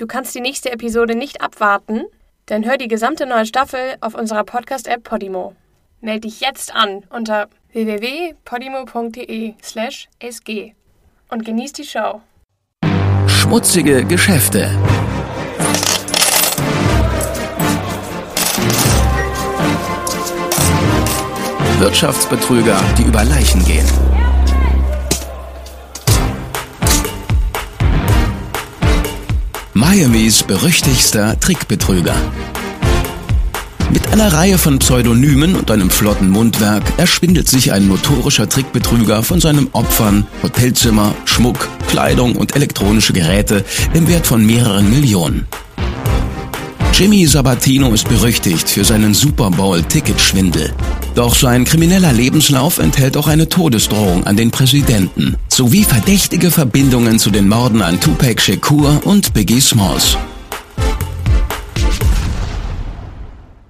Du kannst die nächste Episode nicht abwarten? Dann hör die gesamte neue Staffel auf unserer Podcast-App Podimo. Meld dich jetzt an unter www.podimo.de/sg und genieß die Show. Schmutzige Geschäfte. Wirtschaftsbetrüger, die über Leichen gehen. Miamis berüchtigster Trickbetrüger. Mit einer Reihe von Pseudonymen und einem flotten Mundwerk erschwindelt sich ein notorischer Trickbetrüger von seinen Opfern Hotelzimmer, Schmuck, Kleidung und elektronische Geräte im Wert von mehreren Millionen. Jimmy Sabatino ist berüchtigt für seinen Super Bowl-Ticketschwindel. Doch sein krimineller Lebenslauf enthält auch eine Todesdrohung an den Präsidenten sowie verdächtige Verbindungen zu den Morden an Tupac Shakur und Biggie Smalls.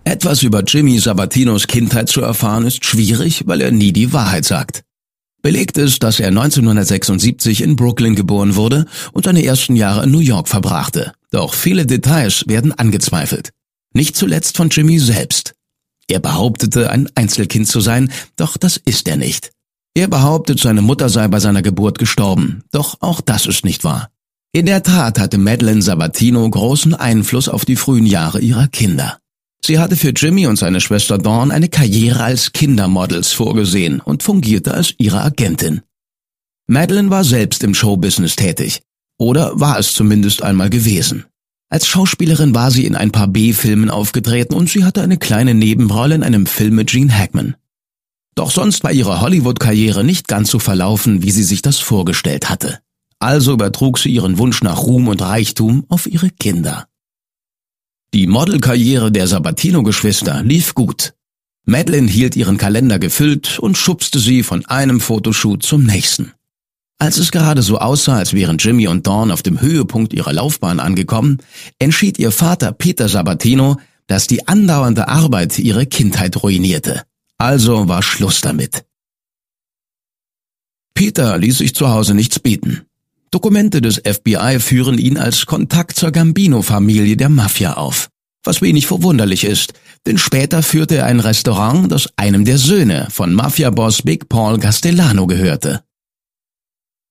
Etwas über Jimmy Sabatinos Kindheit zu erfahren ist schwierig, weil er nie die Wahrheit sagt. Belegt ist, dass er 1976 in Brooklyn geboren wurde und seine ersten Jahre in New York verbrachte. Doch viele Details werden angezweifelt. Nicht zuletzt von Jimmy selbst. Er behauptete, ein Einzelkind zu sein, doch das ist er nicht. Er behauptet, seine Mutter sei bei seiner Geburt gestorben, doch auch das ist nicht wahr. In der Tat hatte Madeline Sabatino großen Einfluss auf die frühen Jahre ihrer Kinder. Sie hatte für Jimmy und seine Schwester Dawn eine Karriere als Kindermodels vorgesehen und fungierte als ihre Agentin. Madeline war selbst im Showbusiness tätig. Oder war es zumindest einmal gewesen. Als Schauspielerin war sie in ein paar B-Filmen aufgetreten und sie hatte eine kleine Nebenrolle in einem Film mit Gene Hackman. Doch sonst war ihre Hollywood-Karriere nicht ganz so verlaufen, wie sie sich das vorgestellt hatte. Also übertrug sie ihren Wunsch nach Ruhm und Reichtum auf ihre Kinder. Die Modelkarriere der Sabatino-Geschwister lief gut. Madeline hielt ihren Kalender gefüllt und schubste sie von einem Fotoshoot zum nächsten. Als es gerade so aussah, als wären Jimmy und Dawn auf dem Höhepunkt ihrer Laufbahn angekommen, entschied ihr Vater Peter Sabatino, dass die andauernde Arbeit ihre Kindheit ruinierte. Also war Schluss damit. Peter ließ sich zu Hause nichts bieten. Dokumente des FBI führen ihn als Kontakt zur Gambino-Familie der Mafia auf. Was wenig verwunderlich ist, denn später führte er ein Restaurant, das einem der Söhne von Mafia-Boss Big Paul Castellano gehörte.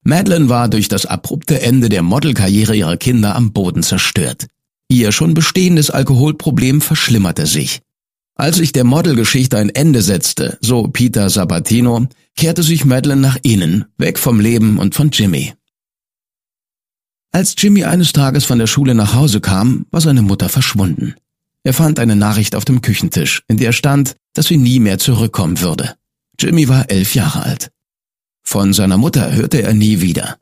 Madeline war durch das abrupte Ende der Modelkarriere ihrer Kinder am Boden zerstört. Ihr schon bestehendes Alkoholproblem verschlimmerte sich. Als sich der Modelgeschichte ein Ende setzte, so Peter Sabatino, kehrte sich Madeline nach innen, weg vom Leben und von Jimmy. Als Jimmy eines Tages von der Schule nach Hause kam, war seine Mutter verschwunden. Er fand eine Nachricht auf dem Küchentisch, in der stand, dass sie nie mehr zurückkommen würde. Jimmy war elf Jahre alt. Von seiner Mutter hörte er nie wieder.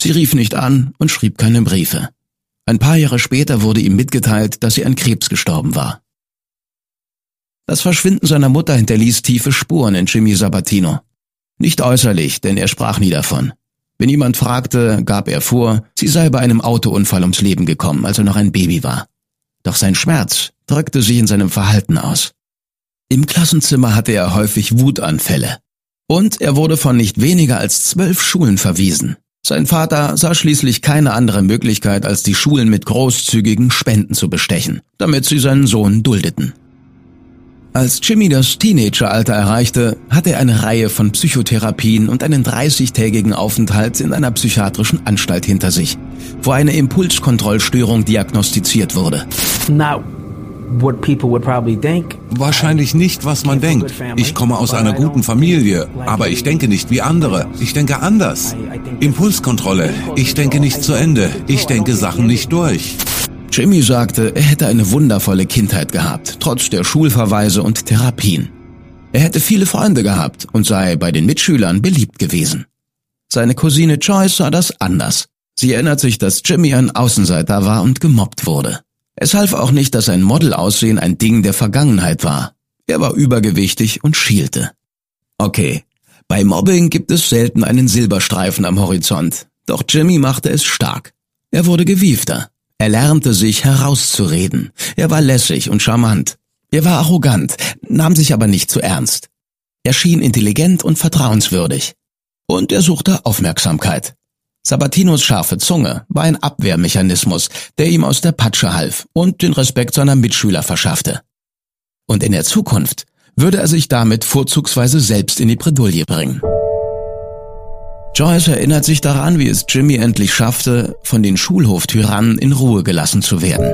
Sie rief nicht an und schrieb keine Briefe. Ein paar Jahre später wurde ihm mitgeteilt, dass sie an Krebs gestorben war. Das Verschwinden seiner Mutter hinterließ tiefe Spuren in Jimmy Sabatino. Nicht äußerlich, denn er sprach nie davon. Wenn jemand fragte, gab er vor, sie sei bei einem Autounfall ums Leben gekommen, als er noch ein Baby war. Doch sein Schmerz drückte sich in seinem Verhalten aus. Im Klassenzimmer hatte er häufig Wutanfälle. Und er wurde von nicht weniger als zwölf Schulen verwiesen. Sein Vater sah schließlich keine andere Möglichkeit, als die Schulen mit großzügigen Spenden zu bestechen, damit sie seinen Sohn duldeten. Als Jimmy das Teenageralter erreichte, hatte er eine Reihe von Psychotherapien und einen 30-tägigen Aufenthalt in einer psychiatrischen Anstalt hinter sich, wo eine Impulskontrollstörung diagnostiziert wurde. Now Wahrscheinlich nicht, was man denkt. Ich komme aus einer guten Familie, aber ich denke nicht wie andere. Ich denke anders. Impulskontrolle. Ich denke nicht zu Ende. Ich denke Sachen nicht durch. Jimmy sagte, er hätte eine wundervolle Kindheit gehabt, trotz der Schulverweise und Therapien. Er hätte viele Freunde gehabt und sei bei den Mitschülern beliebt gewesen. Seine Cousine Joyce sah das anders. Sie erinnert sich, dass Jimmy ein Außenseiter war und gemobbt wurde. Es half auch nicht, dass sein Modelaussehen ein Ding der Vergangenheit war. Er war übergewichtig und schielte. Okay, bei Mobbing gibt es selten einen Silberstreifen am Horizont. Doch Jimmy machte es stark. Er wurde gewiefter. Er lernte sich herauszureden. Er war lässig und charmant. Er war arrogant, nahm sich aber nicht zu ernst. Er schien intelligent und vertrauenswürdig. Und er suchte Aufmerksamkeit. Sabatinos scharfe Zunge war ein Abwehrmechanismus, der ihm aus der Patsche half und den Respekt seiner Mitschüler verschaffte. Und in der Zukunft würde er sich damit vorzugsweise selbst in die Bredouille bringen. Joyce erinnert sich daran, wie es Jimmy endlich schaffte, von den Schulhoftyrannen in Ruhe gelassen zu werden.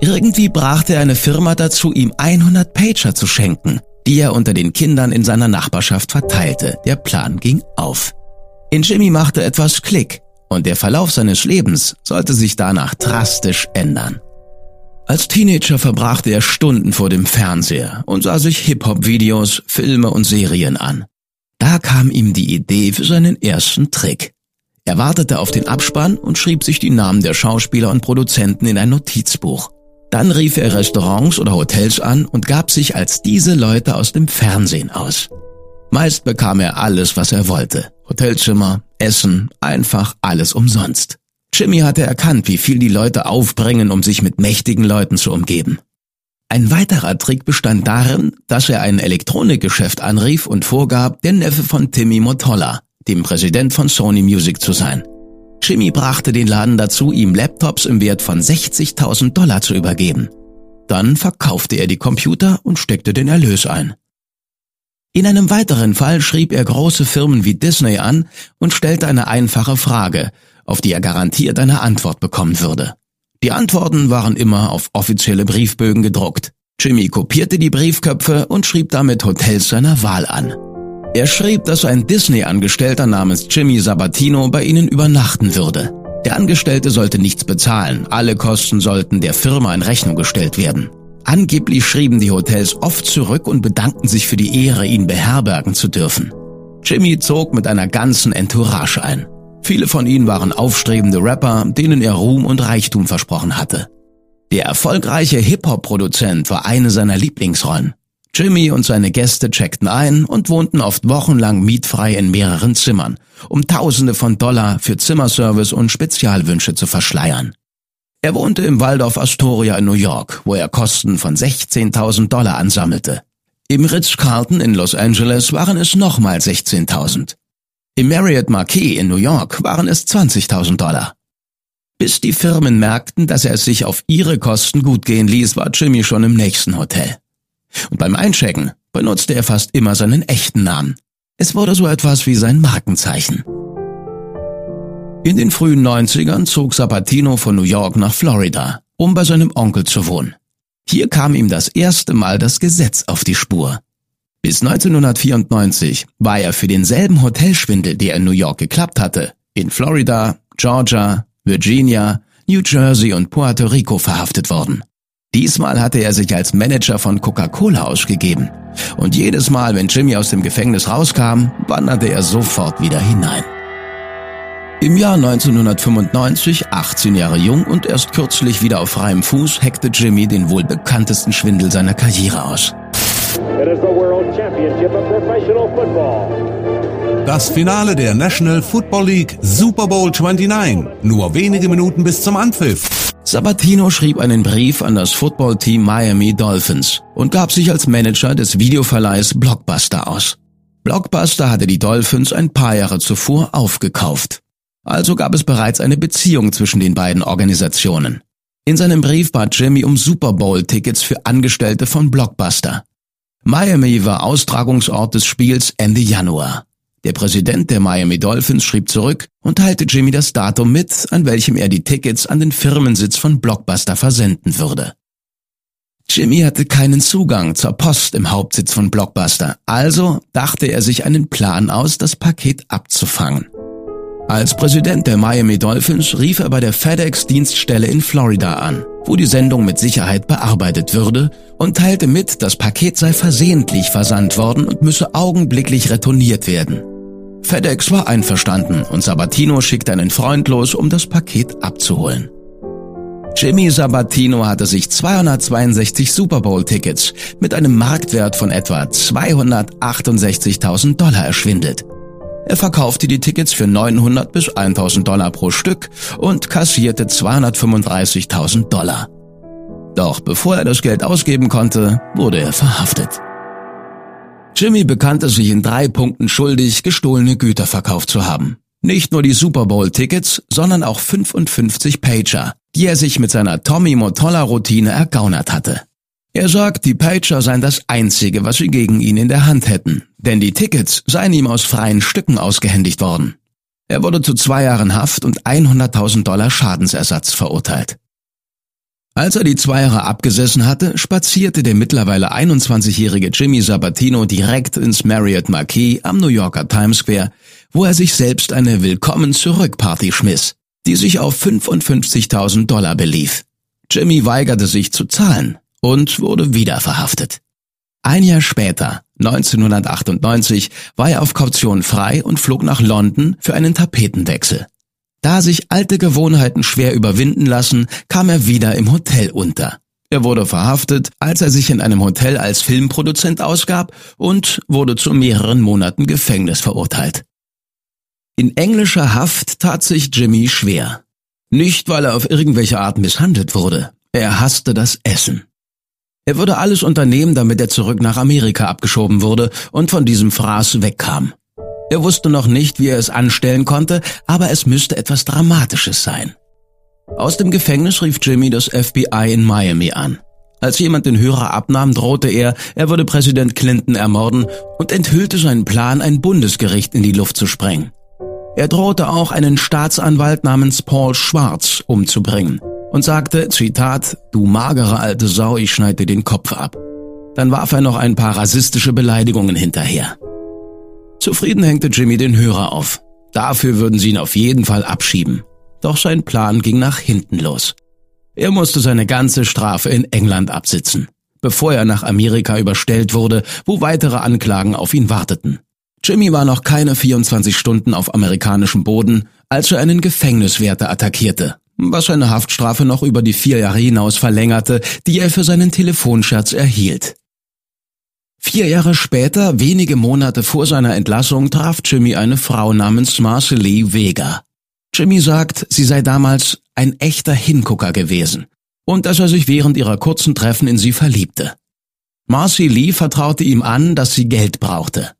Irgendwie brachte er eine Firma dazu, ihm 100 Pager zu schenken, die er unter den Kindern in seiner Nachbarschaft verteilte. Der Plan ging auf. In Jimmy machte etwas Klick und der Verlauf seines Lebens sollte sich danach drastisch ändern. Als Teenager verbrachte er Stunden vor dem Fernseher und sah sich Hip-Hop-Videos, Filme und Serien an. Da kam ihm die Idee für seinen ersten Trick. Er wartete auf den Abspann und schrieb sich die Namen der Schauspieler und Produzenten in ein Notizbuch. Dann rief er Restaurants oder Hotels an und gab sich als diese Leute aus dem Fernsehen aus. Meist bekam er alles, was er wollte. Hotelzimmer, Essen, einfach alles umsonst. Jimmy hatte erkannt, wie viel die Leute aufbringen, um sich mit mächtigen Leuten zu umgeben. Ein weiterer Trick bestand darin, dass er ein Elektronikgeschäft anrief und vorgab, der Neffe von Timmy Motola, dem Präsident von Sony Music zu sein. Jimmy brachte den Laden dazu, ihm Laptops im Wert von 60.000 Dollar zu übergeben. Dann verkaufte er die Computer und steckte den Erlös ein. In einem weiteren Fall schrieb er große Firmen wie Disney an und stellte eine einfache Frage, auf die er garantiert eine Antwort bekommen würde. Die Antworten waren immer auf offizielle Briefbögen gedruckt. Jimmy kopierte die Briefköpfe und schrieb damit Hotels seiner Wahl an. Er schrieb, dass ein Disney-Angestellter namens Jimmy Sabatino bei ihnen übernachten würde. Der Angestellte sollte nichts bezahlen, alle Kosten sollten der Firma in Rechnung gestellt werden. Angeblich schrieben die Hotels oft zurück und bedankten sich für die Ehre, ihn beherbergen zu dürfen. Jimmy zog mit einer ganzen Entourage ein. Viele von ihnen waren aufstrebende Rapper, denen er Ruhm und Reichtum versprochen hatte. Der erfolgreiche Hip-Hop-Produzent war eine seiner Lieblingsrollen. Jimmy und seine Gäste checkten ein und wohnten oft wochenlang mietfrei in mehreren Zimmern, um Tausende von Dollar für Zimmerservice und Spezialwünsche zu verschleiern. Er wohnte im Waldorf Astoria in New York, wo er Kosten von 16.000 Dollar ansammelte. Im Ritz-Carlton in Los Angeles waren es nochmal 16.000. Im Marriott Marquis in New York waren es 20.000 Dollar. Bis die Firmen merkten, dass er es sich auf ihre Kosten gut gehen ließ, war Jimmy schon im nächsten Hotel. Und beim Einchecken benutzte er fast immer seinen echten Namen. Es wurde so etwas wie sein Markenzeichen. In den frühen 90ern zog Sabatino von New York nach Florida, um bei seinem Onkel zu wohnen. Hier kam ihm das erste Mal das Gesetz auf die Spur. Bis 1994 war er für denselben Hotelschwindel, der in New York geklappt hatte, in Florida, Georgia, Virginia, New Jersey und Puerto Rico verhaftet worden. Diesmal hatte er sich als Manager von Coca-Cola ausgegeben. Und jedes Mal, wenn Jimmy aus dem Gefängnis rauskam, wanderte er sofort wieder hinein. Im Jahr 1995, 18 Jahre jung und erst kürzlich wieder auf freiem Fuß, hackte Jimmy den wohl bekanntesten Schwindel seiner Karriere aus. Das Finale der National Football League Super Bowl 29. Nur wenige Minuten bis zum Anpfiff. Sabatino schrieb einen Brief an das Footballteam Miami Dolphins und gab sich als Manager des Videoverleihs Blockbuster aus. Blockbuster hatte die Dolphins ein paar Jahre zuvor aufgekauft. Also gab es bereits eine Beziehung zwischen den beiden Organisationen. In seinem Brief bat Jimmy um Super Bowl-Tickets für Angestellte von Blockbuster. Miami war Austragungsort des Spiels Ende Januar. Der Präsident der Miami Dolphins schrieb zurück und teilte Jimmy das Datum mit, an welchem er die Tickets an den Firmensitz von Blockbuster versenden würde. Jimmy hatte keinen Zugang zur Post im Hauptsitz von Blockbuster, also dachte er sich einen Plan aus, das Paket abzufangen. Als Präsident der Miami Dolphins rief er bei der FedEx-Dienststelle in Florida an, wo die Sendung mit Sicherheit bearbeitet würde, und teilte mit, das Paket sei versehentlich versandt worden und müsse augenblicklich retourniert werden. FedEx war einverstanden und Sabatino schickte einen Freund los, um das Paket abzuholen. Jimmy Sabatino hatte sich 262 Super Bowl-Tickets mit einem Marktwert von etwa 268.000 Dollar erschwindelt. Er verkaufte die Tickets für 900 bis 1000 Dollar pro Stück und kassierte 235.000 Dollar. Doch bevor er das Geld ausgeben konnte, wurde er verhaftet. Jimmy bekannte sich in drei Punkten schuldig, gestohlene Güter verkauft zu haben. Nicht nur die Super Bowl-Tickets, sondern auch 55 Pager, die er sich mit seiner Tommy Motolla-Routine ergaunert hatte. Er sagt, die Pager seien das Einzige, was sie gegen ihn in der Hand hätten, denn die Tickets seien ihm aus freien Stücken ausgehändigt worden. Er wurde zu zwei Jahren Haft und 100.000 Dollar Schadensersatz verurteilt. Als er die zwei Jahre abgesessen hatte, spazierte der mittlerweile 21-jährige Jimmy Sabatino direkt ins Marriott Marquis am New Yorker Times Square, wo er sich selbst eine Willkommen-zurück-Party schmiss, die sich auf 55.000 Dollar belief. Jimmy weigerte sich zu zahlen und wurde wieder verhaftet. Ein Jahr später, 1998, war er auf Kaution frei und flog nach London für einen Tapetenwechsel. Da sich alte Gewohnheiten schwer überwinden lassen, kam er wieder im Hotel unter. Er wurde verhaftet, als er sich in einem Hotel als Filmproduzent ausgab und wurde zu mehreren Monaten Gefängnis verurteilt. In englischer Haft tat sich Jimmy schwer. Nicht, weil er auf irgendwelche Art misshandelt wurde. Er hasste das Essen. Er würde alles unternehmen, damit er zurück nach Amerika abgeschoben wurde und von diesem Fraß wegkam. Er wusste noch nicht, wie er es anstellen konnte, aber es müsste etwas Dramatisches sein. Aus dem Gefängnis rief Jimmy das FBI in Miami an. Als jemand den Hörer abnahm, drohte er, er würde Präsident Clinton ermorden und enthüllte seinen Plan, ein Bundesgericht in die Luft zu sprengen. Er drohte auch, einen Staatsanwalt namens Paul Schwarz umzubringen und sagte, Zitat, du magere alte Sau, ich schneide den Kopf ab. Dann warf er noch ein paar rassistische Beleidigungen hinterher. Zufrieden hängte Jimmy den Hörer auf. Dafür würden sie ihn auf jeden Fall abschieben. Doch sein Plan ging nach hinten los. Er musste seine ganze Strafe in England absitzen, bevor er nach Amerika überstellt wurde, wo weitere Anklagen auf ihn warteten. Jimmy war noch keine 24 Stunden auf amerikanischem Boden, als er einen Gefängniswärter attackierte, was seine Haftstrafe noch über die vier Jahre hinaus verlängerte, die er für seinen Telefonscherz erhielt. Vier Jahre später, wenige Monate vor seiner Entlassung, traf Jimmy eine Frau namens Marcelie Vega. Jimmy sagt, sie sei damals ein echter Hingucker gewesen und dass er sich während ihrer kurzen Treffen in sie verliebte. Marcy Lee vertraute ihm an, dass sie Geld brauchte.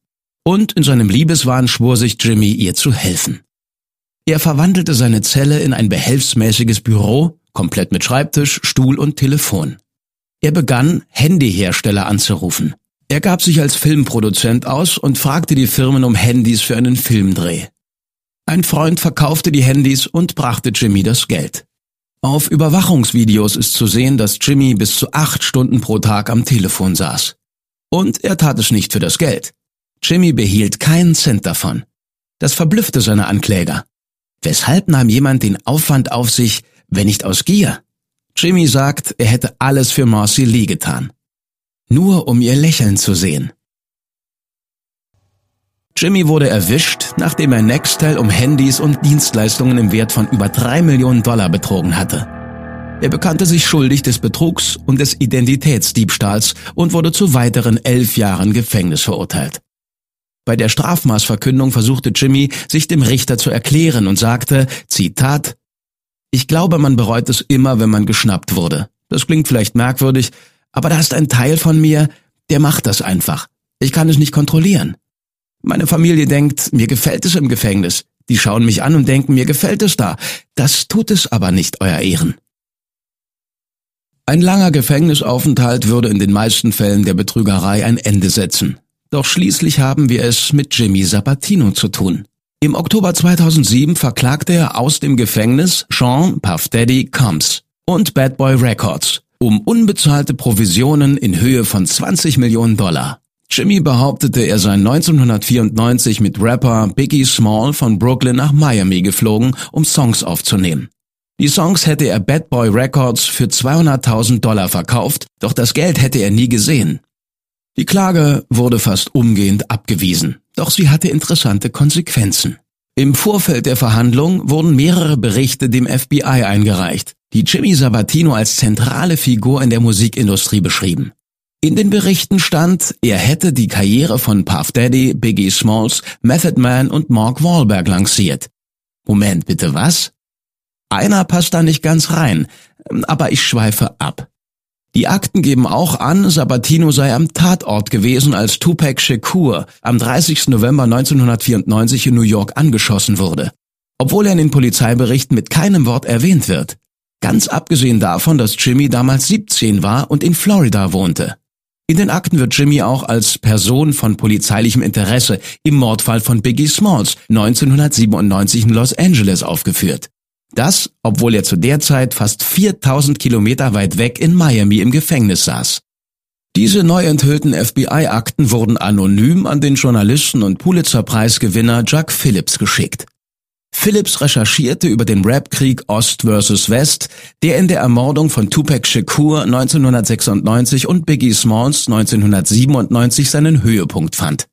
Und in seinem Liebeswahn schwor sich Jimmy, ihr zu helfen. Er verwandelte seine Zelle in ein behelfsmäßiges Büro, komplett mit Schreibtisch, Stuhl und Telefon. Er begann, Handyhersteller anzurufen. Er gab sich als Filmproduzent aus und fragte die Firmen um Handys für einen Filmdreh. Ein Freund verkaufte die Handys und brachte Jimmy das Geld. Auf Überwachungsvideos ist zu sehen, dass Jimmy bis zu acht Stunden pro Tag am Telefon saß. Und er tat es nicht für das Geld. Jimmy behielt keinen Cent davon. Das verblüffte seine Ankläger. Weshalb nahm jemand den Aufwand auf sich, wenn nicht aus Gier? Jimmy sagt, er hätte alles für Marcy Lee getan nur um ihr Lächeln zu sehen. Jimmy wurde erwischt, nachdem er Nextel um Handys und Dienstleistungen im Wert von über drei Millionen Dollar betrogen hatte. Er bekannte sich schuldig des Betrugs und des Identitätsdiebstahls und wurde zu weiteren elf Jahren Gefängnis verurteilt. Bei der Strafmaßverkündung versuchte Jimmy, sich dem Richter zu erklären und sagte, Zitat, Ich glaube, man bereut es immer, wenn man geschnappt wurde. Das klingt vielleicht merkwürdig, aber da ist ein Teil von mir, der macht das einfach. Ich kann es nicht kontrollieren. Meine Familie denkt, mir gefällt es im Gefängnis. Die schauen mich an und denken, mir gefällt es da. Das tut es aber nicht, Euer Ehren. Ein langer Gefängnisaufenthalt würde in den meisten Fällen der Betrügerei ein Ende setzen. Doch schließlich haben wir es mit Jimmy Sabatino zu tun. Im Oktober 2007 verklagte er aus dem Gefängnis Sean Puff Daddy Combs und Bad Boy Records um unbezahlte Provisionen in Höhe von 20 Millionen Dollar. Jimmy behauptete, er sei 1994 mit Rapper Biggie Small von Brooklyn nach Miami geflogen, um Songs aufzunehmen. Die Songs hätte er Bad Boy Records für 200.000 Dollar verkauft, doch das Geld hätte er nie gesehen. Die Klage wurde fast umgehend abgewiesen, doch sie hatte interessante Konsequenzen. Im Vorfeld der Verhandlung wurden mehrere Berichte dem FBI eingereicht, die Jimmy Sabatino als zentrale Figur in der Musikindustrie beschrieben. In den Berichten stand, er hätte die Karriere von Puff Daddy, Biggie Smalls, Method Man und Mark Wahlberg lanciert. Moment, bitte was? Einer passt da nicht ganz rein, aber ich schweife ab. Die Akten geben auch an, Sabatino sei am Tatort gewesen, als Tupac Shakur am 30. November 1994 in New York angeschossen wurde. Obwohl er in den Polizeiberichten mit keinem Wort erwähnt wird. Ganz abgesehen davon, dass Jimmy damals 17 war und in Florida wohnte. In den Akten wird Jimmy auch als Person von polizeilichem Interesse im Mordfall von Biggie Smalls 1997 in Los Angeles aufgeführt. Das, obwohl er zu der Zeit fast 4000 Kilometer weit weg in Miami im Gefängnis saß. Diese neu enthüllten FBI-Akten wurden anonym an den Journalisten und Pulitzer-Preisgewinner Jack Phillips geschickt. Phillips recherchierte über den Rapkrieg Ost vs. West, der in der Ermordung von Tupac Shakur 1996 und Biggie Smalls 1997 seinen Höhepunkt fand.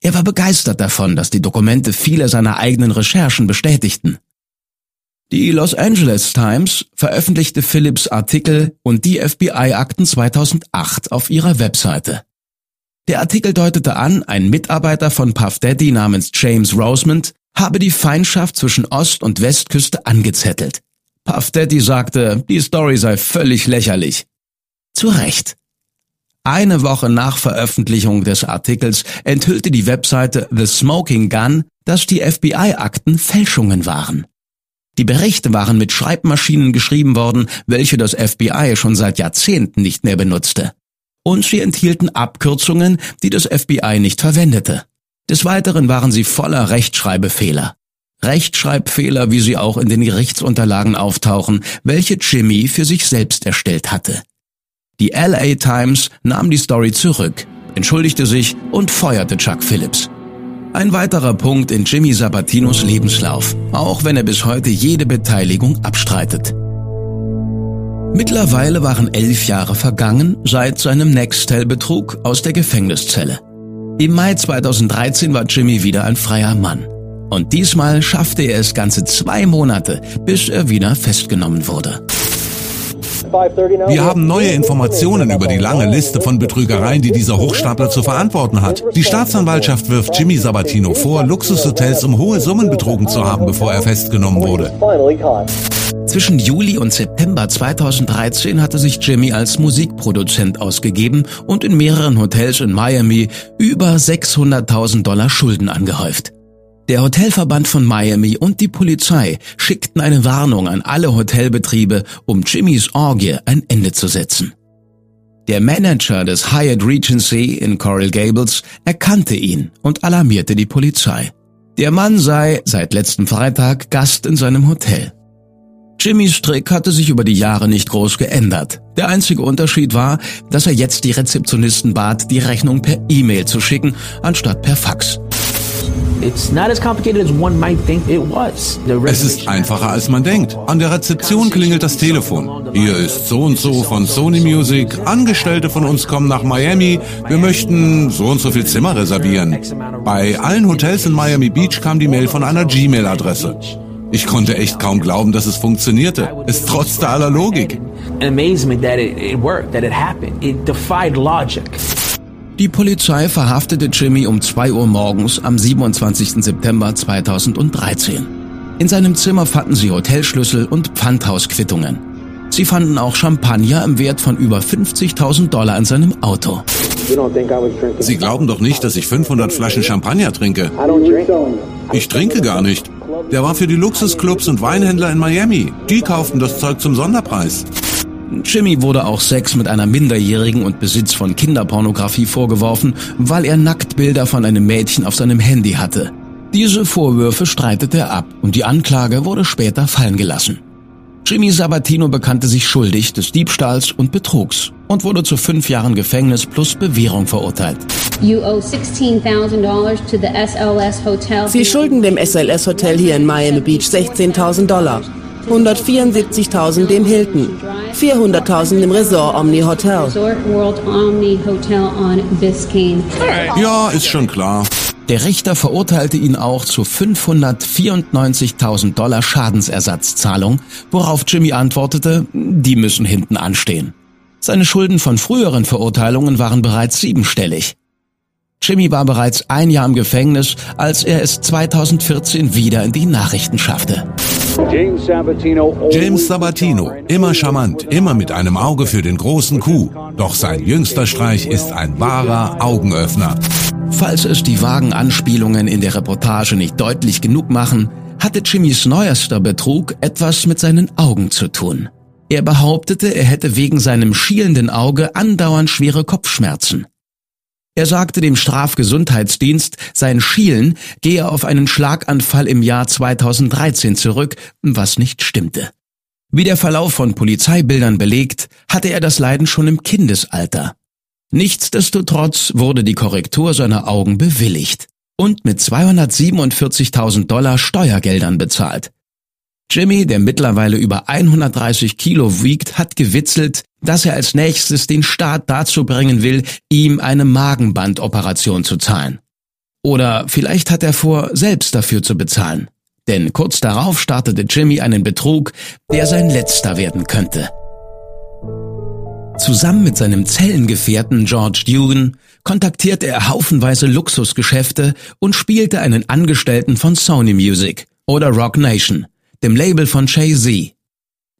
Er war begeistert davon, dass die Dokumente viele seiner eigenen Recherchen bestätigten. Die Los Angeles Times veröffentlichte Phillips Artikel und die FBI-Akten 2008 auf ihrer Webseite. Der Artikel deutete an, ein Mitarbeiter von Puff Daddy namens James Rosemond habe die Feindschaft zwischen Ost- und Westküste angezettelt. Puff Daddy sagte, die Story sei völlig lächerlich. Zu Recht. Eine Woche nach Veröffentlichung des Artikels enthüllte die Webseite The Smoking Gun, dass die FBI-Akten Fälschungen waren. Die Berichte waren mit Schreibmaschinen geschrieben worden, welche das FBI schon seit Jahrzehnten nicht mehr benutzte. Und sie enthielten Abkürzungen, die das FBI nicht verwendete. Des Weiteren waren sie voller Rechtschreibfehler. Rechtschreibfehler, wie sie auch in den Gerichtsunterlagen auftauchen, welche Jimmy für sich selbst erstellt hatte. Die LA Times nahm die Story zurück, entschuldigte sich und feuerte Chuck Phillips. Ein weiterer Punkt in Jimmy Sabatinos Lebenslauf, auch wenn er bis heute jede Beteiligung abstreitet. Mittlerweile waren elf Jahre vergangen seit seinem Nextel-Betrug aus der Gefängniszelle. Im Mai 2013 war Jimmy wieder ein freier Mann. Und diesmal schaffte er es ganze zwei Monate, bis er wieder festgenommen wurde. Wir haben neue Informationen über die lange Liste von Betrügereien, die dieser Hochstapler zu verantworten hat. Die Staatsanwaltschaft wirft Jimmy Sabatino vor, Luxushotels um hohe Summen betrogen zu haben, bevor er festgenommen wurde. Zwischen Juli und September 2013 hatte sich Jimmy als Musikproduzent ausgegeben und in mehreren Hotels in Miami über 600.000 Dollar Schulden angehäuft. Der Hotelverband von Miami und die Polizei schickten eine Warnung an alle Hotelbetriebe, um Jimmys Orgie ein Ende zu setzen. Der Manager des Hyatt Regency in Coral Gables erkannte ihn und alarmierte die Polizei. Der Mann sei seit letztem Freitag Gast in seinem Hotel. Jimmys Trick hatte sich über die Jahre nicht groß geändert. Der einzige Unterschied war, dass er jetzt die Rezeptionisten bat, die Rechnung per E-Mail zu schicken, anstatt per Fax. Es ist einfacher als man denkt. An der Rezeption klingelt das Telefon. Hier ist so und so von Sony Music. Angestellte von uns kommen nach Miami. Wir möchten so und so viel Zimmer reservieren. Bei allen Hotels in Miami Beach kam die Mail von einer Gmail-Adresse. Ich konnte echt kaum glauben, dass es funktionierte. Es trotzte aller Logik. Die Polizei verhaftete Jimmy um 2 Uhr morgens am 27. September 2013. In seinem Zimmer fanden sie Hotelschlüssel und Pfandhausquittungen. Sie fanden auch Champagner im Wert von über 50.000 Dollar in seinem Auto. Sie glauben doch nicht, dass ich 500 Flaschen Champagner trinke. Ich trinke gar nicht. Der war für die Luxusclubs und Weinhändler in Miami. Die kauften das Zeug zum Sonderpreis. Jimmy wurde auch Sex mit einer Minderjährigen und Besitz von Kinderpornografie vorgeworfen, weil er Nacktbilder von einem Mädchen auf seinem Handy hatte. Diese Vorwürfe streitet er ab und die Anklage wurde später fallen gelassen. Jimmy Sabatino bekannte sich schuldig des Diebstahls und Betrugs und wurde zu fünf Jahren Gefängnis plus Bewährung verurteilt. Sie schulden dem SLS Hotel hier in Miami Beach 16.000 Dollar, 174.000 dem Hilton, 400.000 dem Resort Omni Hotel. Ja, ist schon klar. Der Richter verurteilte ihn auch zu 594.000 Dollar Schadensersatzzahlung, worauf Jimmy antwortete, die müssen hinten anstehen. Seine Schulden von früheren Verurteilungen waren bereits siebenstellig. Jimmy war bereits ein Jahr im Gefängnis, als er es 2014 wieder in die Nachrichten schaffte. James Sabatino, immer charmant, immer mit einem Auge für den großen Coup. Doch sein jüngster Streich ist ein wahrer Augenöffner. Falls es die vagen Anspielungen in der Reportage nicht deutlich genug machen, hatte Jimmys neuester Betrug etwas mit seinen Augen zu tun. Er behauptete, er hätte wegen seinem schielenden Auge andauernd schwere Kopfschmerzen. Er sagte dem Strafgesundheitsdienst, sein Schielen gehe auf einen Schlaganfall im Jahr 2013 zurück, was nicht stimmte. Wie der Verlauf von Polizeibildern belegt, hatte er das Leiden schon im Kindesalter. Nichtsdestotrotz wurde die Korrektur seiner Augen bewilligt und mit 247.000 Dollar Steuergeldern bezahlt. Jimmy, der mittlerweile über 130 Kilo wiegt, hat gewitzelt, dass er als nächstes den Staat dazu bringen will, ihm eine Magenbandoperation zu zahlen. Oder vielleicht hat er vor, selbst dafür zu bezahlen. Denn kurz darauf startete Jimmy einen Betrug, der sein letzter werden könnte. Zusammen mit seinem Zellengefährten George Dugan kontaktierte er haufenweise Luxusgeschäfte und spielte einen Angestellten von Sony Music oder Rock Nation – dem Label von Jay-Z.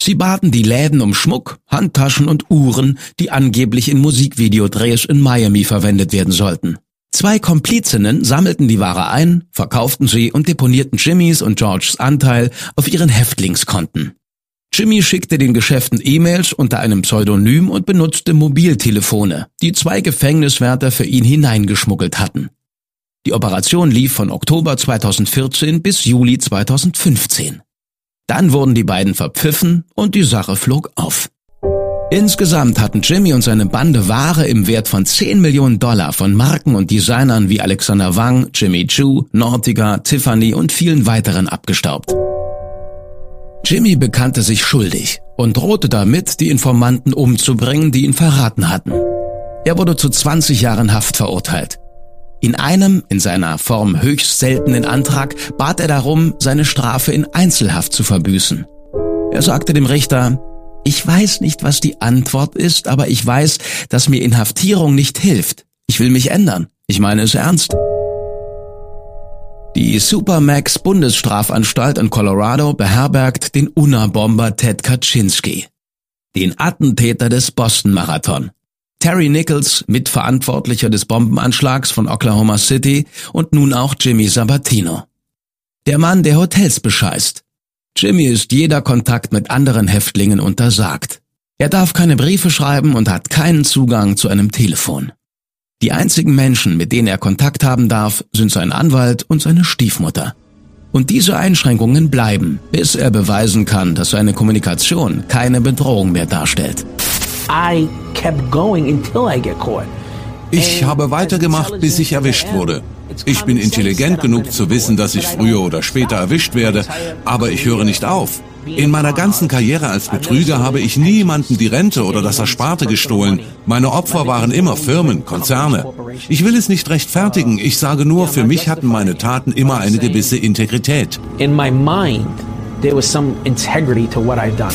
Sie baten die Läden um Schmuck, Handtaschen und Uhren, die angeblich in Musikvideodrehs in Miami verwendet werden sollten. Zwei Komplizinnen sammelten die Ware ein, verkauften sie und deponierten Jimmys und Georges Anteil auf ihren Häftlingskonten. Jimmy schickte den Geschäften E-Mails unter einem Pseudonym und benutzte Mobiltelefone, die zwei Gefängniswärter für ihn hineingeschmuggelt hatten. Die Operation lief von Oktober 2014 bis Juli 2015. Dann wurden die beiden verpfiffen und die Sache flog auf. Insgesamt hatten Jimmy und seine Bande Ware im Wert von 10 Millionen Dollar von Marken und Designern wie Alexander Wang, Jimmy Choo, Nautica, Tiffany und vielen weiteren abgestaubt. Jimmy bekannte sich schuldig und drohte damit, die Informanten umzubringen, die ihn verraten hatten. Er wurde zu 20 Jahren Haft verurteilt. In einem, in seiner Form höchst seltenen Antrag bat er darum, seine Strafe in Einzelhaft zu verbüßen. Er sagte dem Richter, ich weiß nicht, was die Antwort ist, aber ich weiß, dass mir Inhaftierung nicht hilft. Ich will mich ändern. Ich meine es ernst. Die Supermax Bundesstrafanstalt in Colorado beherbergt den UNA-Bomber Ted Kaczynski, den Attentäter des Boston Marathon. Terry Nichols, Mitverantwortlicher des Bombenanschlags von Oklahoma City und nun auch Jimmy Sabatino. Der Mann, der Hotels bescheißt. Jimmy ist jeder Kontakt mit anderen Häftlingen untersagt. Er darf keine Briefe schreiben und hat keinen Zugang zu einem Telefon. Die einzigen Menschen, mit denen er Kontakt haben darf, sind sein Anwalt und seine Stiefmutter. Und diese Einschränkungen bleiben, bis er beweisen kann, dass seine Kommunikation keine Bedrohung mehr darstellt. Ich habe weitergemacht, bis ich erwischt wurde. Ich bin intelligent genug zu wissen, dass ich früher oder später erwischt werde, aber ich höre nicht auf. In meiner ganzen Karriere als Betrüger habe ich niemanden die Rente oder das Ersparte gestohlen. Meine Opfer waren immer Firmen, Konzerne. Ich will es nicht rechtfertigen, ich sage nur, für mich hatten meine Taten immer eine gewisse Integrität. In my mind, there was some integrity to what I've done.